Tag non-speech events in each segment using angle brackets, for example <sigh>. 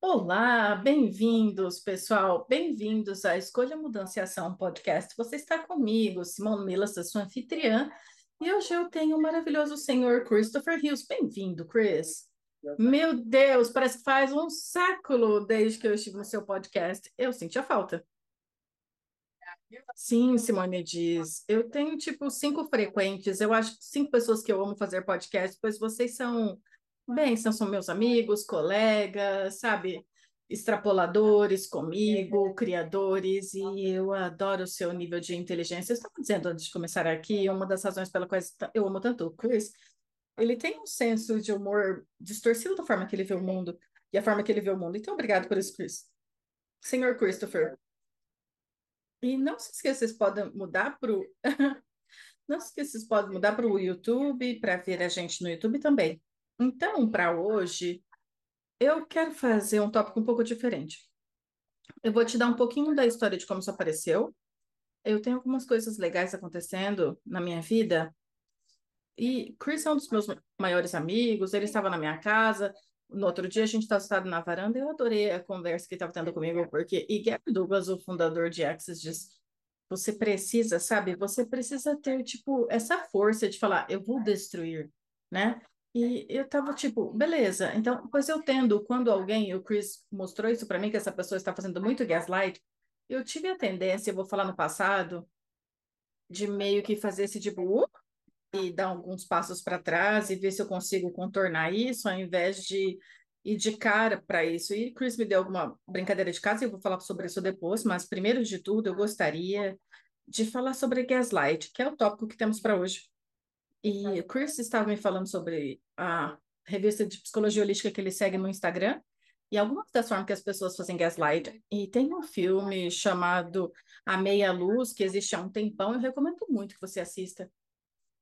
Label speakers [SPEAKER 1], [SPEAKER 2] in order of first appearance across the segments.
[SPEAKER 1] Olá, bem-vindos, pessoal. Bem-vindos à Escolha Mudança e Ação podcast. Você está comigo, Simone Milas, a sua anfitriã, e hoje eu tenho o maravilhoso senhor Christopher Hills. Bem-vindo, Chris. Meu Deus, parece que faz um século desde que eu estive no seu podcast. Eu senti a falta. Sim, Simone diz. Eu tenho, tipo, cinco frequentes. Eu acho que cinco pessoas que eu amo fazer podcast, pois vocês são Bem, são, meus amigos, colegas, sabe? Extrapoladores comigo, criadores, e eu adoro o seu nível de inteligência. Eu estava dizendo antes de começar aqui, uma das razões pela qual eu amo tanto o Chris, ele tem um senso de humor distorcido da forma que ele vê o mundo e a forma que ele vê o mundo. Então, obrigado por isso, Chris. Senhor Christopher. E não se esqueça, vocês podem mudar para o. <laughs> não se esqueça, vocês podem mudar para o YouTube, para ver a gente no YouTube também. Então, para hoje, eu quero fazer um tópico um pouco diferente. Eu vou te dar um pouquinho da história de como isso apareceu. Eu tenho algumas coisas legais acontecendo na minha vida. E Chris é um dos meus maiores amigos, ele estava na minha casa. No outro dia, a gente estava sentado na varanda e eu adorei a conversa que estava tendo comigo, porque e Gary Douglas, o fundador de Access, diz: você precisa, sabe? Você precisa ter, tipo, essa força de falar, eu vou destruir, né? E eu tava tipo, beleza, então, pois eu tendo, quando alguém, o Chris mostrou isso para mim, que essa pessoa está fazendo muito gaslight, eu tive a tendência, eu vou falar no passado, de meio que fazer esse tipo, uh, e dar alguns passos para trás e ver se eu consigo contornar isso, ao invés de ir de cara para isso. E Chris me deu alguma brincadeira de casa, e eu vou falar sobre isso depois, mas primeiro de tudo, eu gostaria de falar sobre gaslight, que é o tópico que temos para hoje. E o Chris estava me falando sobre a revista de psicologia holística que ele segue no Instagram e algumas das formas que as pessoas fazem gaslight. E tem um filme chamado A Meia Luz, que existe há um tempão, eu recomendo muito que você assista.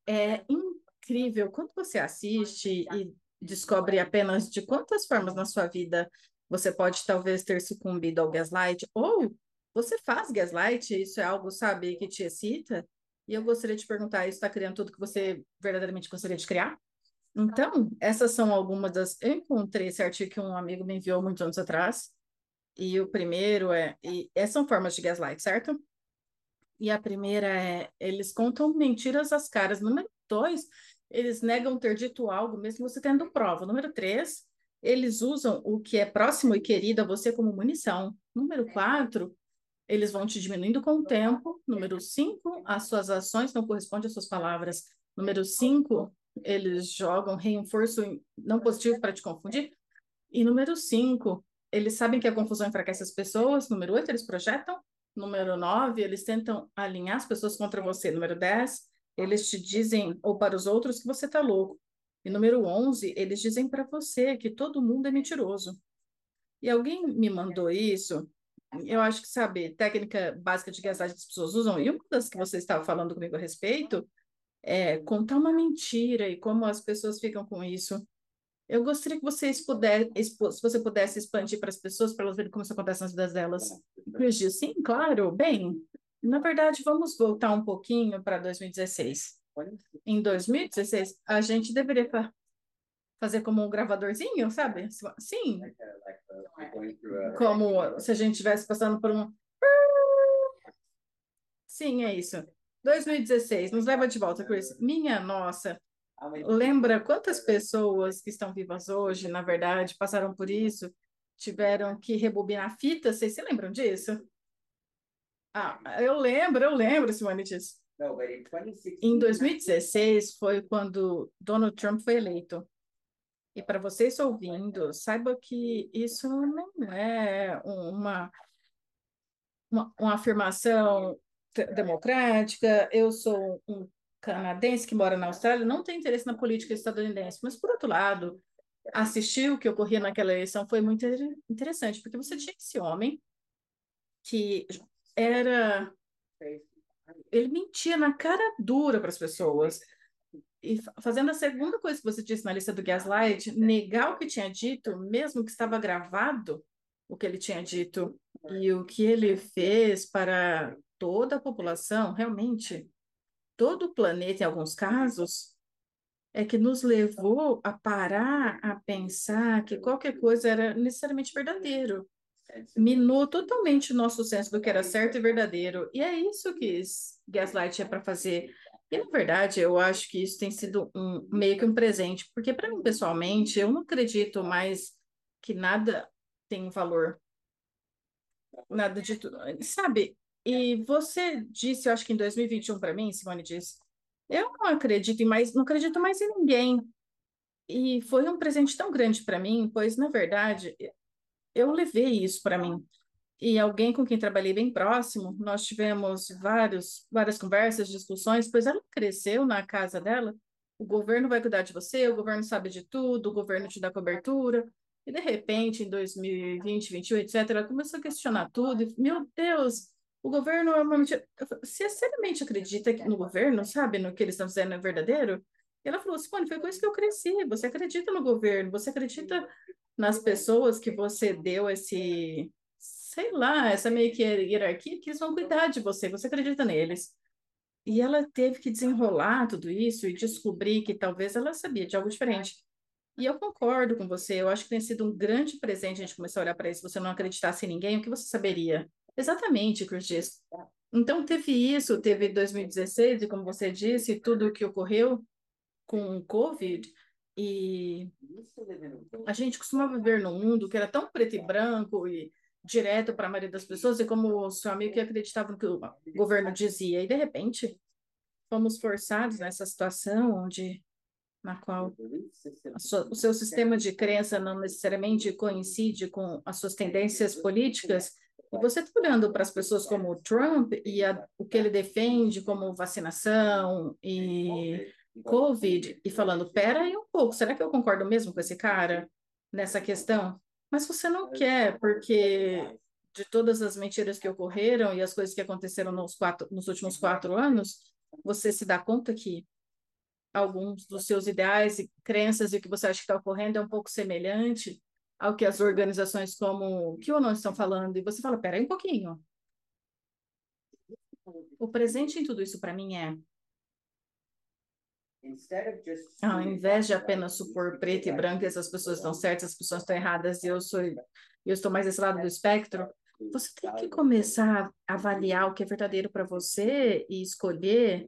[SPEAKER 1] É incrível quando você assiste e descobre apenas de quantas formas na sua vida você pode talvez ter sucumbido ao gaslight, ou você faz gaslight, isso é algo, sabe, que te excita, e eu gostaria de perguntar: isso está criando tudo que você verdadeiramente gostaria de criar? Então, essas são algumas das. Eu encontrei esse artigo que um amigo me enviou muitos anos atrás. E o primeiro é. E essas são formas de gaslight, certo? E a primeira é: eles contam mentiras às caras. Número dois, eles negam ter dito algo, mesmo você tendo prova. Número três, eles usam o que é próximo e querido a você como munição. Número quatro, eles vão te diminuindo com o tempo. Número cinco, as suas ações não correspondem às suas palavras. Número cinco, eles jogam reforço não positivo para te confundir. E número cinco, eles sabem que a confusão enfraquece as pessoas. Número oito, eles projetam. Número nove, eles tentam alinhar as pessoas contra você. Número dez, eles te dizem, ou para os outros, que você está louco. E número onze, eles dizem para você que todo mundo é mentiroso. E alguém me mandou isso eu acho que, sabe, técnica básica de gasagem que as pessoas usam, e uma das que você estava falando comigo a respeito, é contar uma mentira e como as pessoas ficam com isso. Eu gostaria que vocês pudessem, se você pudesse expandir para as pessoas, para elas verem como isso acontece nas vidas delas. Chris diz, sim, claro. Bem, na verdade, vamos voltar um pouquinho para 2016. Em 2016, a gente deveria fazer como um gravadorzinho, sabe? Sim. Como se a gente estivesse passando por um. Sim, é isso. 2016, nos leva de volta, Chris. Minha nossa. Lembra quantas pessoas que estão vivas hoje, na verdade, passaram por isso, tiveram que rebobinar fita? Vocês se lembram disso? Ah, eu lembro, eu lembro, Simone, disso. Em 2016 foi quando Donald Trump foi eleito. E para vocês ouvindo, saiba que isso não é uma, uma, uma afirmação democrática. Eu sou um canadense que mora na Austrália não tem interesse na política estadunidense, mas, por outro lado, assistir o que ocorria naquela eleição foi muito interessante, porque você tinha esse homem que era. Ele mentia na cara dura para as pessoas. E fazendo a segunda coisa que você disse na lista do Gaslight, negar o que tinha dito, mesmo que estava gravado, o que ele tinha dito, e o que ele fez para toda a população, realmente, todo o planeta, em alguns casos, é que nos levou a parar a pensar que qualquer coisa era necessariamente verdadeiro. Minou totalmente o nosso senso do que era certo e verdadeiro. E é isso que Gaslight é para fazer. E, na verdade, eu acho que isso tem sido um, meio que um presente, porque, para mim, pessoalmente, eu não acredito mais que nada tem valor. Nada de tudo. Sabe? E você disse, eu acho que em 2021 para mim, Simone disse, eu não acredito mais, não acredito mais em ninguém. E foi um presente tão grande para mim, pois na verdade eu levei isso para mim. E alguém com quem trabalhei bem próximo, nós tivemos vários, várias conversas, discussões, pois ela cresceu na casa dela. O governo vai cuidar de você, o governo sabe de tudo, o governo te dá cobertura. E de repente, em 2020, 2021, etc., ela começou a questionar tudo. E, meu Deus, o governo é uma mentira. Você seriamente acredita no governo, sabe, no que eles estão dizendo é verdadeiro? E ela falou, Simone, foi com isso que eu cresci. Você acredita no governo, você acredita nas pessoas que você deu esse, sei lá, essa meio que hierarquia, que eles vão cuidar de você, você acredita neles. E ela teve que desenrolar tudo isso e descobrir que talvez ela sabia de algo diferente. E eu concordo com você, eu acho que tem sido um grande presente a gente começar a olhar para isso. Se você não acreditasse em ninguém, o que você saberia? Exatamente, Curtis. Então, teve isso, teve 2016, e como você disse, tudo o que ocorreu com o Covid, e a gente costumava viver num mundo que era tão preto e branco e direto para a maioria das pessoas, e como o seu amigo que acreditava no que o governo dizia, e de repente fomos forçados nessa situação onde na qual sua, o seu sistema de crença não necessariamente coincide com as suas tendências políticas, e você está olhando para as pessoas como o Trump e a, o que ele defende como vacinação e Covid e falando, pera aí um pouco, será que eu concordo mesmo com esse cara nessa questão? Mas você não quer, porque de todas as mentiras que ocorreram e as coisas que aconteceram nos, quatro, nos últimos quatro anos, você se dá conta que alguns dos seus ideais e crenças e o que você acha que está ocorrendo é um pouco semelhante ao que as organizações como que ou não estão falando, e você fala, peraí um pouquinho. O presente em tudo isso para mim é ao invés de apenas supor preto e branco, essas pessoas estão certas, as pessoas estão erradas, e eu sou eu estou mais desse lado do espectro, você tem que começar a avaliar o que é verdadeiro para você e escolher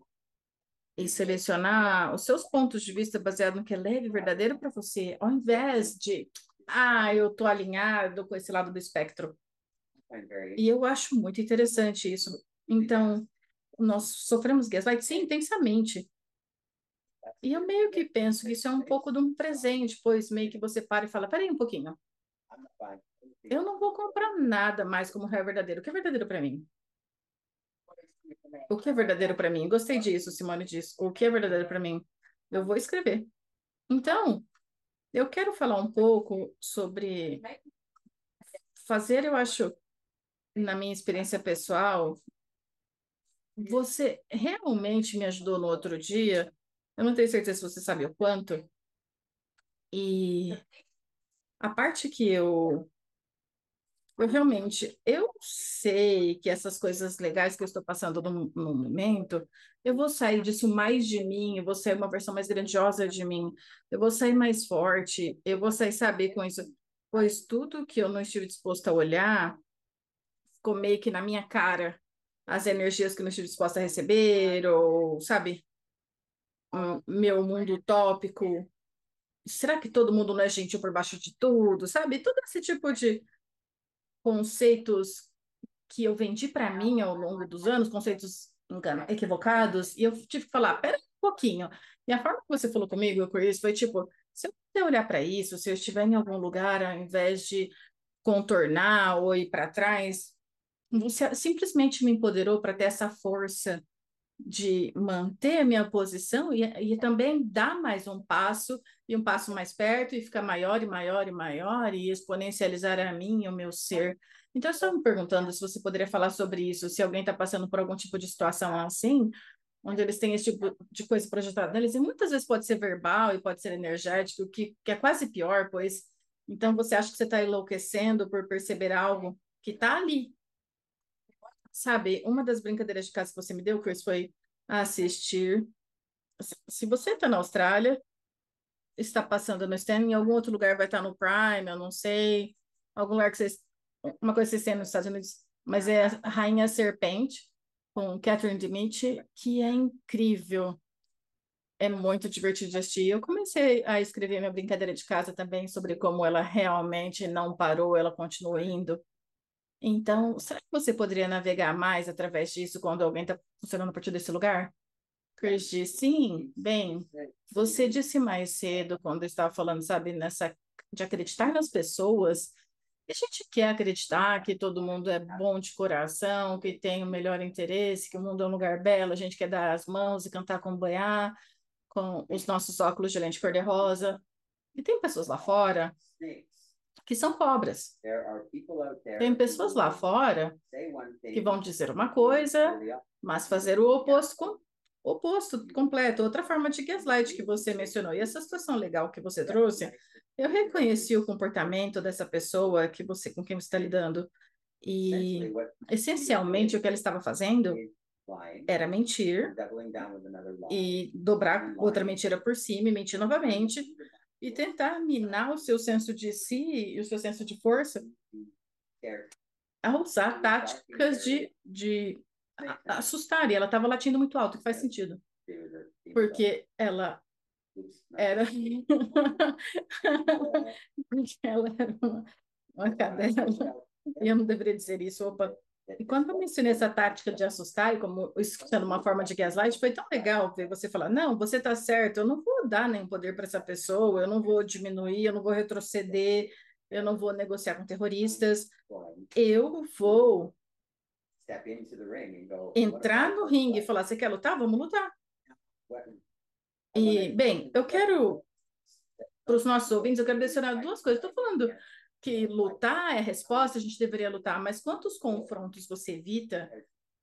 [SPEAKER 1] e selecionar os seus pontos de vista baseado no que é leve e verdadeiro para você, ao invés de ah, eu estou alinhado com esse lado do espectro. E eu acho muito interessante isso. Então, nós sofremos gaslight, sim, intensamente. E eu meio que penso que isso é um pouco de um presente, pois meio que você para e fala, peraí um pouquinho. Eu não vou comprar nada mais como é verdadeiro. O que é verdadeiro para mim? O que é verdadeiro para mim? Gostei disso, Simone disse. O que é verdadeiro para mim? Eu vou escrever. Então, eu quero falar um pouco sobre fazer, eu acho, na minha experiência pessoal, você realmente me ajudou no outro dia. Eu não tenho certeza se você sabe o quanto. E a parte que eu eu realmente, eu sei que essas coisas legais que eu estou passando no, no, momento, eu vou sair disso mais de mim, eu vou sair uma versão mais grandiosa de mim, eu vou sair mais forte, eu vou sair saber com isso, pois tudo que eu não estive disposto a olhar ficou meio que na minha cara, as energias que eu não estive disposta a receber, ou, sabe, meu mundo utópico, será que todo mundo não é gentil por baixo de tudo, sabe? Todo esse tipo de conceitos que eu vendi para mim ao longo dos anos, conceitos engano, equivocados, e eu tive que falar, pera um pouquinho. E a forma que você falou comigo, Chris, foi tipo, se eu puder olhar para isso, se eu estiver em algum lugar, ao invés de contornar ou ir para trás, você simplesmente me empoderou para ter essa força de manter a minha posição e, e também dar mais um passo e um passo mais perto e ficar maior e maior e maior e exponencializar a mim o meu ser. Então, eu estava me perguntando se você poderia falar sobre isso, se alguém está passando por algum tipo de situação assim, onde eles têm esse tipo de coisa projetada neles, e muitas vezes pode ser verbal e pode ser energético, que, que é quase pior, pois então você acha que você está enlouquecendo por perceber algo que está ali, Sabe, uma das brincadeiras de casa que você me deu, Chris, foi assistir. Se você está na Austrália, está passando no Stan, em algum outro lugar vai estar no Prime, eu não sei. Algum lugar que vocês. Uma coisa que vocês têm nos Estados Unidos, mas é a Rainha Serpente, com Catherine Dimitri, que é incrível. É muito divertido de assistir. Eu comecei a escrever minha brincadeira de casa também sobre como ela realmente não parou, ela continuou indo. Então, será que você poderia navegar mais através disso quando alguém está funcionando a partir desse lugar? Chris disse, sim, bem, você disse mais cedo, quando estava falando, sabe, nessa de acreditar nas pessoas, a gente quer acreditar que todo mundo é bom de coração, que tem o melhor interesse, que o mundo é um lugar belo, a gente quer dar as mãos e cantar com banhar, com os nossos óculos de lente cor-de-rosa. E tem pessoas lá fora que são cobras. Tem pessoas lá fora que vão dizer uma coisa, mas fazer o oposto oposto completo, outra forma de gaslight que você mencionou. E essa situação legal que você trouxe, eu reconheci o comportamento dessa pessoa que você com quem você está lidando. E essencialmente o que ela estava fazendo era mentir e dobrar outra mentira por cima e mentir novamente e tentar minar o seu senso de si e o seu senso de força a usar táticas de, de assustar. E ela estava latindo muito alto, que faz sentido. Porque ela era. <laughs> <laughs> Porque ela era uma, uma cadela. E eu não deveria dizer isso. Opa, e quando eu mencionei essa tática de assustar, e como isso sendo uma forma de gaslight, foi tão legal ver você falar: não, você está certo, eu não vou dar nenhum poder para essa pessoa, eu não vou diminuir, eu não vou retroceder, eu não vou negociar com terroristas, eu vou entrar no ringue e falar: você quer lutar? Vamos lutar. E, bem, eu quero, para os nossos ouvintes, eu quero adicionar duas coisas. Estou falando que lutar é resposta, a gente deveria lutar, mas quantos confrontos você evita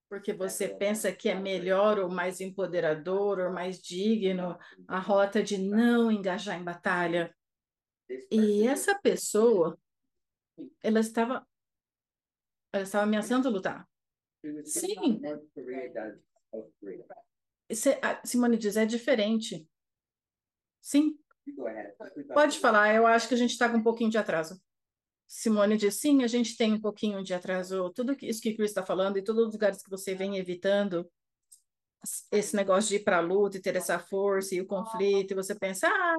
[SPEAKER 1] porque você pensa que é melhor ou mais empoderador ou mais digno a rota de não engajar em batalha? E essa pessoa, ela estava, ela estava ameaçando lutar. Sim. Simone diz, é diferente. Sim. Pode falar, eu acho que a gente está com um pouquinho de atraso. Simone disse, sim, a gente tem um pouquinho de atraso. Tudo isso que o Chris está falando e todos os lugares que você vem evitando, esse negócio de ir para a luta e ter essa força e o conflito, e você pensa, ah,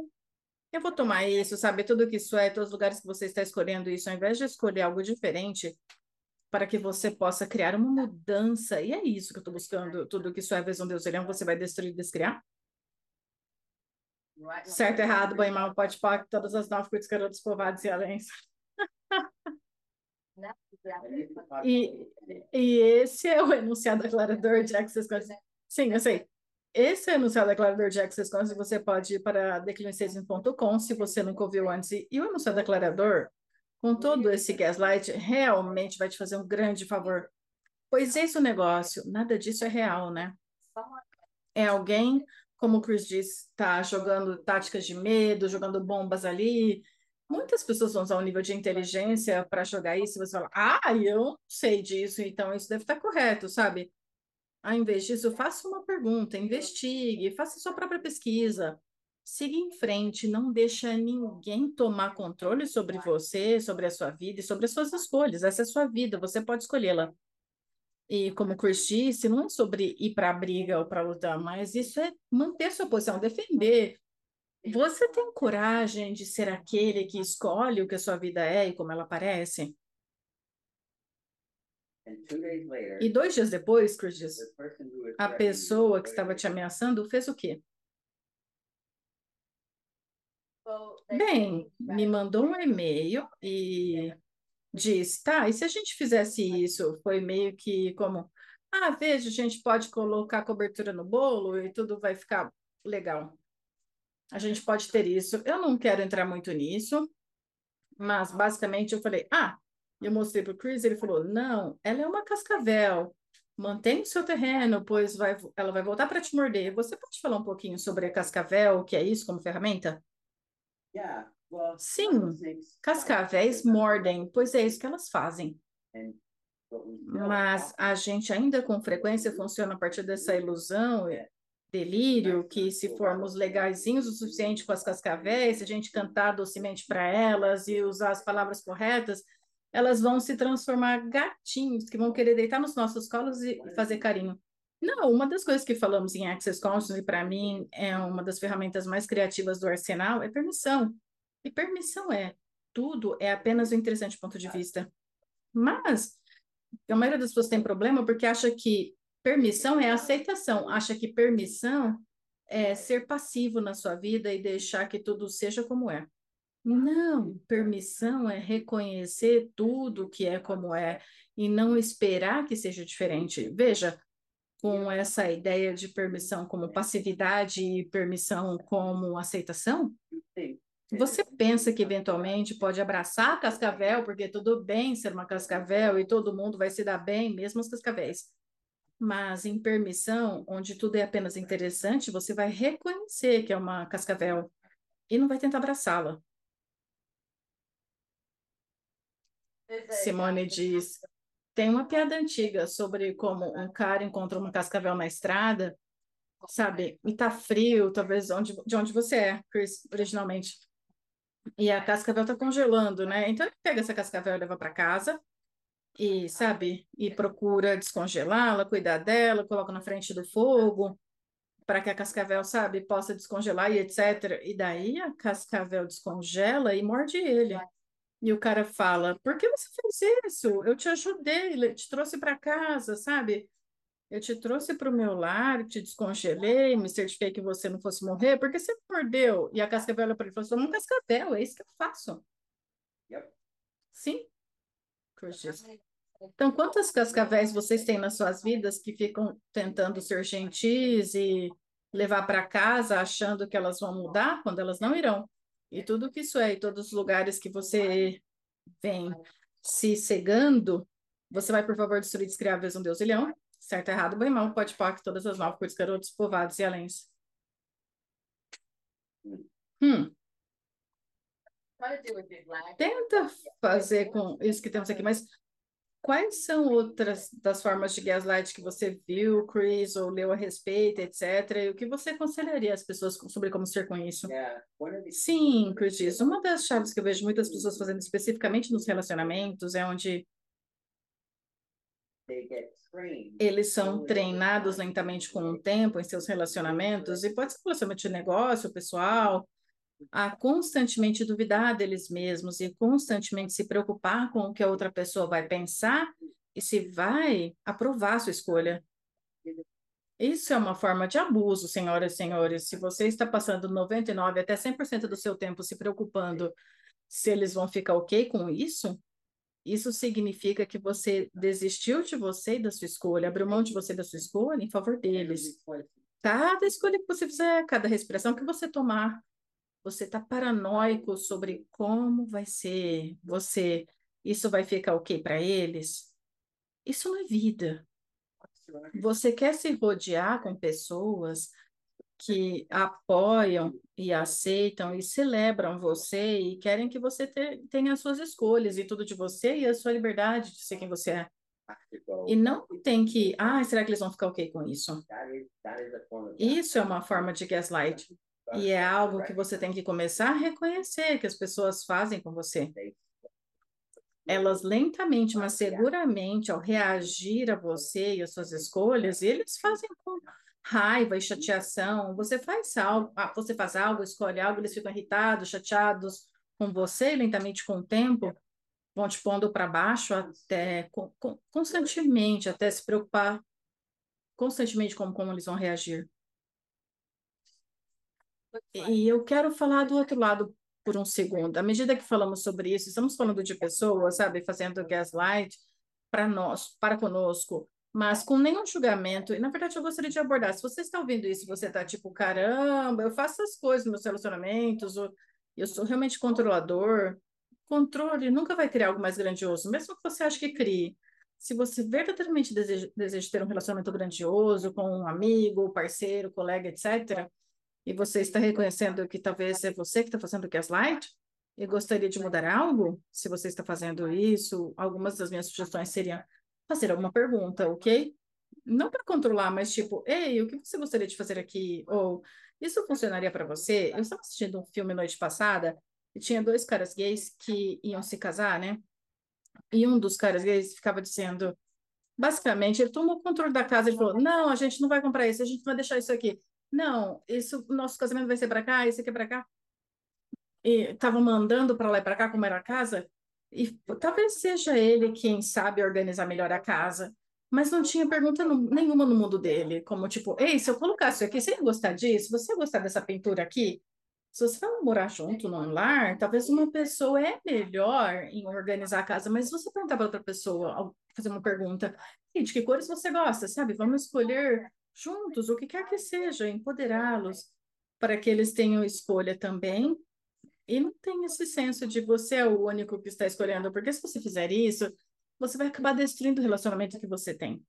[SPEAKER 1] eu vou tomar isso, sabe? Tudo que isso é, todos os lugares que você está escolhendo isso, ao invés de escolher algo diferente, para que você possa criar uma mudança. E é isso que eu estou buscando. Tudo que isso é, vez um Deus olhando, você vai destruir e descriar? Certo, errado, bom e mal, pode pode, todas as nove coisas garotos povados e além. E, e esse é o enunciado declarador de Access Consciousness. Sim, eu sei. Esse é o enunciado declarador de Access Consciousness. Você pode ir para declinisaging.com se você nunca ouviu antes. E o enunciado declarador, com todo esse gaslight, realmente vai te fazer um grande favor. Pois esse é o negócio. Nada disso é real, né? É alguém, como o Chris diz, está jogando táticas de medo, jogando bombas ali, Muitas pessoas vão usar o nível de inteligência para jogar isso e você fala, ah, eu sei disso, então isso deve estar correto, sabe? Ao invés disso, faça uma pergunta, investigue, faça sua própria pesquisa, siga em frente, não deixa ninguém tomar controle sobre você, sobre a sua vida e sobre as suas escolhas. Essa é a sua vida, você pode escolhê-la. E como o Chris disse, não é sobre ir para a briga ou para lutar, mas isso é manter sua posição, defender você tem coragem de ser aquele que escolhe o que a sua vida é e como ela parece? E dois dias depois, Chris diz, a pessoa que estava te ameaçando fez o quê? Bem, me mandou um e-mail e disse, tá, e se a gente fizesse isso? Foi meio que como, Ah, veja, a gente pode colocar cobertura no bolo e tudo vai ficar legal. A gente pode ter isso. Eu não quero entrar muito nisso, mas basicamente eu falei, ah, eu mostrei para o Chris, ele falou, não, ela é uma cascavel. Mantenha o seu terreno, pois vai, ela vai voltar para te morder. Você pode falar um pouquinho sobre a cascavel, o que é isso como ferramenta? Sim, cascavéis mordem, pois é isso que elas fazem. Mas a gente ainda com frequência funciona a partir dessa ilusão, delírio, que se formos legaisinhos o suficiente com as cascavéis, se a gente cantar docemente para elas e usar as palavras corretas, elas vão se transformar gatinhos que vão querer deitar nos nossos colos e fazer carinho. Não, uma das coisas que falamos em Access Consciousness, e para mim é uma das ferramentas mais criativas do arsenal, é permissão. E permissão é tudo, é apenas o interessante ponto de vista. Mas a maioria das pessoas tem problema porque acha que permissão é aceitação, acha que permissão é ser passivo na sua vida e deixar que tudo seja como é. Não, permissão é reconhecer tudo que é como é e não esperar que seja diferente. Veja, com essa ideia de permissão como passividade e permissão como aceitação, você pensa que eventualmente pode abraçar a cascavel, porque tudo bem ser uma cascavel e todo mundo vai se dar bem, mesmo os cascavéis. Mas em permissão, onde tudo é apenas interessante, você vai reconhecer que é uma cascavel e não vai tentar abraçá-la. Simone diz: tem uma piada antiga sobre como um cara encontra uma cascavel na estrada, sabe? E tá frio, talvez onde, de onde você é, Chris, originalmente. E a cascavel tá congelando, né? Então ele pega essa cascavel e leva para casa e, sabe, e procura descongelá-la, cuidar dela, coloca na frente do fogo para que a cascavel, sabe, possa descongelar e etc. E daí a cascavel descongela e morde ele. E o cara fala: Por que você fez isso? Eu te ajudei, te trouxe para casa, sabe? Eu te trouxe para o meu lar, te descongelei, me certifiquei que você não fosse morrer, porque você mordeu. E a cascavel olha para ele e falou: Sou um cascavel, é isso que eu faço. Sim. Então, quantas cascavéis vocês têm nas suas vidas que ficam tentando ser gentis e levar para casa achando que elas vão mudar quando elas não irão? E tudo que isso é, e todos os lugares que você vem se cegando, você vai, por favor, destruir, descriar, vez um Deus e leão, certo, errado, bem mal, pode que todas as nove cores, garotos, povados e aléns. Hum. Tenta fazer com isso que temos aqui, mas Quais são outras das formas de gaslight que você viu, Chris, ou leu a respeito, etc. E o que você aconselharia às pessoas sobre como ser com isso? Sim, Chris diz. Uma das chaves que eu vejo muitas pessoas fazendo especificamente nos relacionamentos é onde eles são treinados lentamente com o tempo em seus relacionamentos, e pode ser relacionamento de negócio, pessoal, a constantemente duvidar deles mesmos e constantemente se preocupar com o que a outra pessoa vai pensar e se vai aprovar a sua escolha. Isso é uma forma de abuso, senhoras e senhores. Se você está passando 99 até 100% do seu tempo se preocupando se eles vão ficar ok com isso, isso significa que você desistiu de você e da sua escolha, abriu mão de você e da sua escolha em favor deles. Cada escolha que você fizer, cada respiração que você tomar, você está paranoico sobre como vai ser você, isso vai ficar ok para eles? Isso não é vida. Você quer se rodear com pessoas que apoiam e aceitam e celebram você e querem que você te, tenha as suas escolhas e tudo de você e a sua liberdade de ser quem você é. E não tem que, ah, será que eles vão ficar ok com isso? Isso é uma forma de gaslight. E é algo que você tem que começar a reconhecer que as pessoas fazem com você. Elas lentamente, mas seguramente, ao reagir a você e às suas escolhas, eles fazem com raiva e chateação. Você faz algo, ah, você faz algo, escolhe algo, eles ficam irritados, chateados com você, lentamente com o tempo, vão te pondo para baixo até constantemente, até se preocupar constantemente com como eles vão reagir. E eu quero falar do outro lado por um segundo. À medida que falamos sobre isso, estamos falando de pessoas, sabe, fazendo gaslight para nós, para conosco. mas com nenhum julgamento. E, na verdade, eu gostaria de abordar. Se você está ouvindo isso, você está tipo, caramba, eu faço as coisas nos meus relacionamentos, eu sou realmente controlador. Controle nunca vai criar algo mais grandioso, mesmo que você ache que crie. Se você verdadeiramente deseja, deseja ter um relacionamento grandioso com um amigo, parceiro, colega, etc., e você está reconhecendo que talvez é você que está fazendo o gaslight, e gostaria de mudar algo, se você está fazendo isso, algumas das minhas sugestões seriam fazer alguma pergunta, ok? Não para controlar, mas tipo, ei, o que você gostaria de fazer aqui? Ou isso funcionaria para você? Eu estava assistindo um filme noite passada e tinha dois caras gays que iam se casar, né? E um dos caras gays ficava dizendo, basicamente, ele tomou o controle da casa e falou: Não, a gente não vai comprar isso, a gente vai deixar isso aqui. Não, isso, nosso casamento vai ser para cá, isso aqui é para cá. E estava mandando para lá e para cá, como era a casa, e talvez seja ele quem sabe organizar melhor a casa, mas não tinha pergunta no, nenhuma no mundo dele, como tipo, ei, se eu colocasse isso aqui, você ia gostar disso? Você ia gostar dessa pintura aqui? Se você vai morar junto num lar, talvez uma pessoa é melhor em organizar a casa, mas se você perguntar para outra pessoa, fazer uma pergunta, de que cores você gosta, sabe? Vamos escolher juntos o que quer que seja, empoderá-los para que eles tenham escolha também e não tem esse senso de você é o único que está escolhendo, porque se você fizer isso, você vai acabar destruindo o relacionamento que você tem.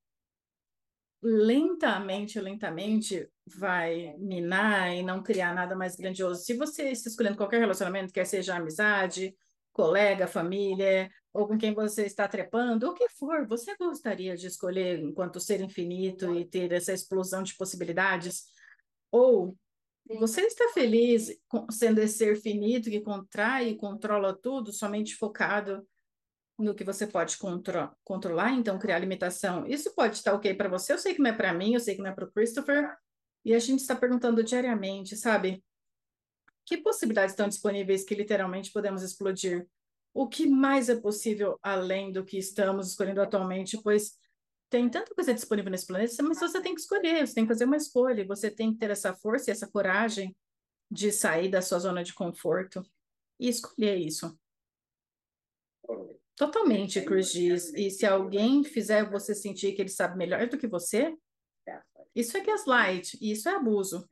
[SPEAKER 1] Lentamente, lentamente vai minar e não criar nada mais grandioso. Se você está escolhendo qualquer relacionamento, quer seja amizade, colega, família, ou com quem você está trepando, o que for, você gostaria de escolher enquanto ser infinito e ter essa explosão de possibilidades? Ou você está feliz sendo esse ser finito que contrai e controla tudo, somente focado no que você pode contro controlar, então criar limitação. Isso pode estar ok para você, eu sei que não é para mim, eu sei que não é para o Christopher, e a gente está perguntando diariamente, sabe? Que possibilidades estão disponíveis que literalmente podemos explodir? O que mais é possível além do que estamos escolhendo atualmente? Pois tem tanta coisa disponível nesse planeta, mas você tem que escolher, você tem que fazer uma escolha, você tem que ter essa força e essa coragem de sair da sua zona de conforto e escolher isso. Totalmente, Chris diz. E se alguém fizer você sentir que ele sabe melhor do que você, isso é gaslight, isso é abuso.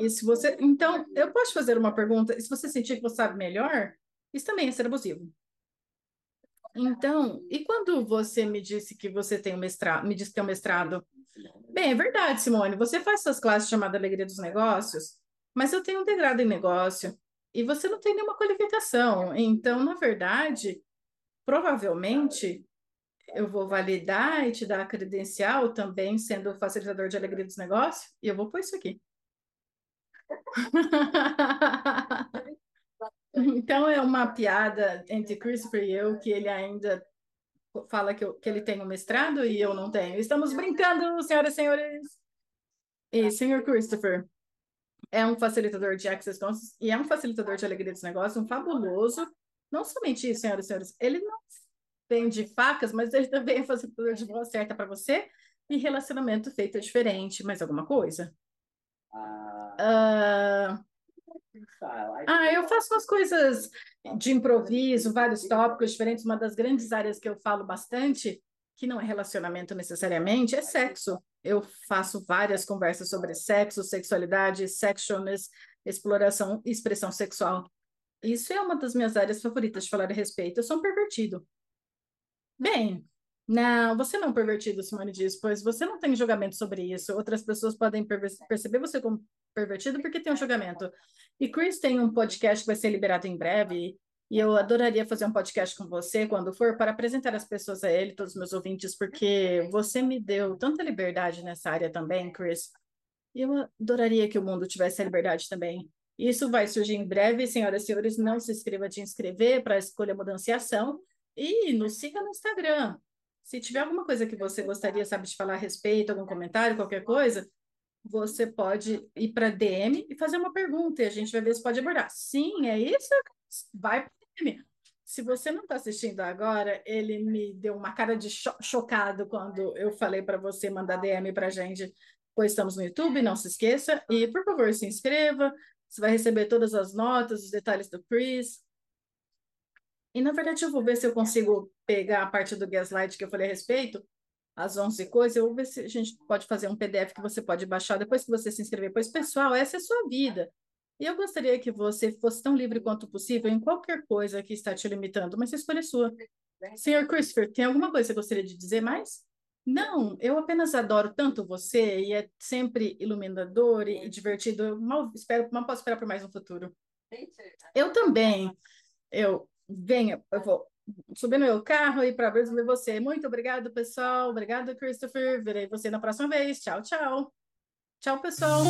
[SPEAKER 1] E se você, então, eu posso fazer uma pergunta? Se você sentir que você sabe melhor, isso também é ser abusivo. Então, e quando você me disse que você tem um mestrado, me disse que tem um mestrado? Bem, é verdade, Simone, você faz suas classes chamadas Alegria dos Negócios, mas eu tenho um degrado em negócio e você não tem nenhuma qualificação. Então, na verdade, provavelmente eu vou validar e te dar a credencial também sendo facilitador de alegria dos negócios e eu vou pôr isso aqui. <laughs> Então é uma piada entre Christopher e eu que ele ainda fala que, eu, que ele tem um mestrado e eu não tenho. Estamos brincando, senhoras e senhores. E senhor Christopher é um facilitador de Access e é um facilitador de alegria dos negócios, um fabuloso. Não somente isso, senhoras e senhores, ele não vende facas, mas ele também é facilitador de voz certa para você e relacionamento feito diferente. Mais alguma coisa? Uh, ah, eu faço umas coisas de improviso, vários tópicos diferentes. Uma das grandes áreas que eu falo bastante, que não é relacionamento necessariamente, é sexo. Eu faço várias conversas sobre sexo, sexualidade, sexualness, exploração e expressão sexual. Isso é uma das minhas áreas favoritas de falar a respeito. Eu sou um pervertido. Bem, não, você não é um pervertido, Simone diz, pois você não tem julgamento sobre isso. Outras pessoas podem perceber você como pervertido porque tem um julgamento. E Chris tem um podcast que vai ser liberado em breve, e eu adoraria fazer um podcast com você quando for para apresentar as pessoas a ele, todos os meus ouvintes, porque você me deu tanta liberdade nessa área também, Chris. E eu adoraria que o mundo tivesse a liberdade também. Isso vai surgir em breve, senhoras e senhores. Não se inscreva de inscrever para escolha mudança e ação. E nos siga no Instagram. Se tiver alguma coisa que você gostaria, sabe, de falar a respeito, algum comentário, qualquer coisa, você pode ir para DM e fazer uma pergunta e a gente vai ver se pode abordar. Sim, é isso? Vai para DM. Se você não está assistindo agora, ele me deu uma cara de cho chocado quando eu falei para você mandar DM para a gente, pois estamos no YouTube, não se esqueça. E, por favor, se inscreva, você vai receber todas as notas, os detalhes do Chris. E, na verdade, eu vou ver se eu consigo pegar a parte do gaslight que eu falei a respeito as 11 coisas, eu vou ver se a gente pode fazer um PDF que você pode baixar depois que você se inscrever. Pois, pessoal, essa é a sua vida. E eu gostaria que você fosse tão livre quanto possível em qualquer coisa que está te limitando, mas a escolha é sua. Senhor Christopher, tem alguma coisa que você gostaria de dizer mais? Não, eu apenas adoro tanto você e é sempre iluminador e divertido. Mal espero, mal posso esperar por mais um futuro. Eu também. Eu venha, eu vou subir no meu carro e para ver você. Muito obrigado, pessoal. Obrigado, Christopher. Verei você na próxima vez. Tchau, tchau. Tchau, pessoal.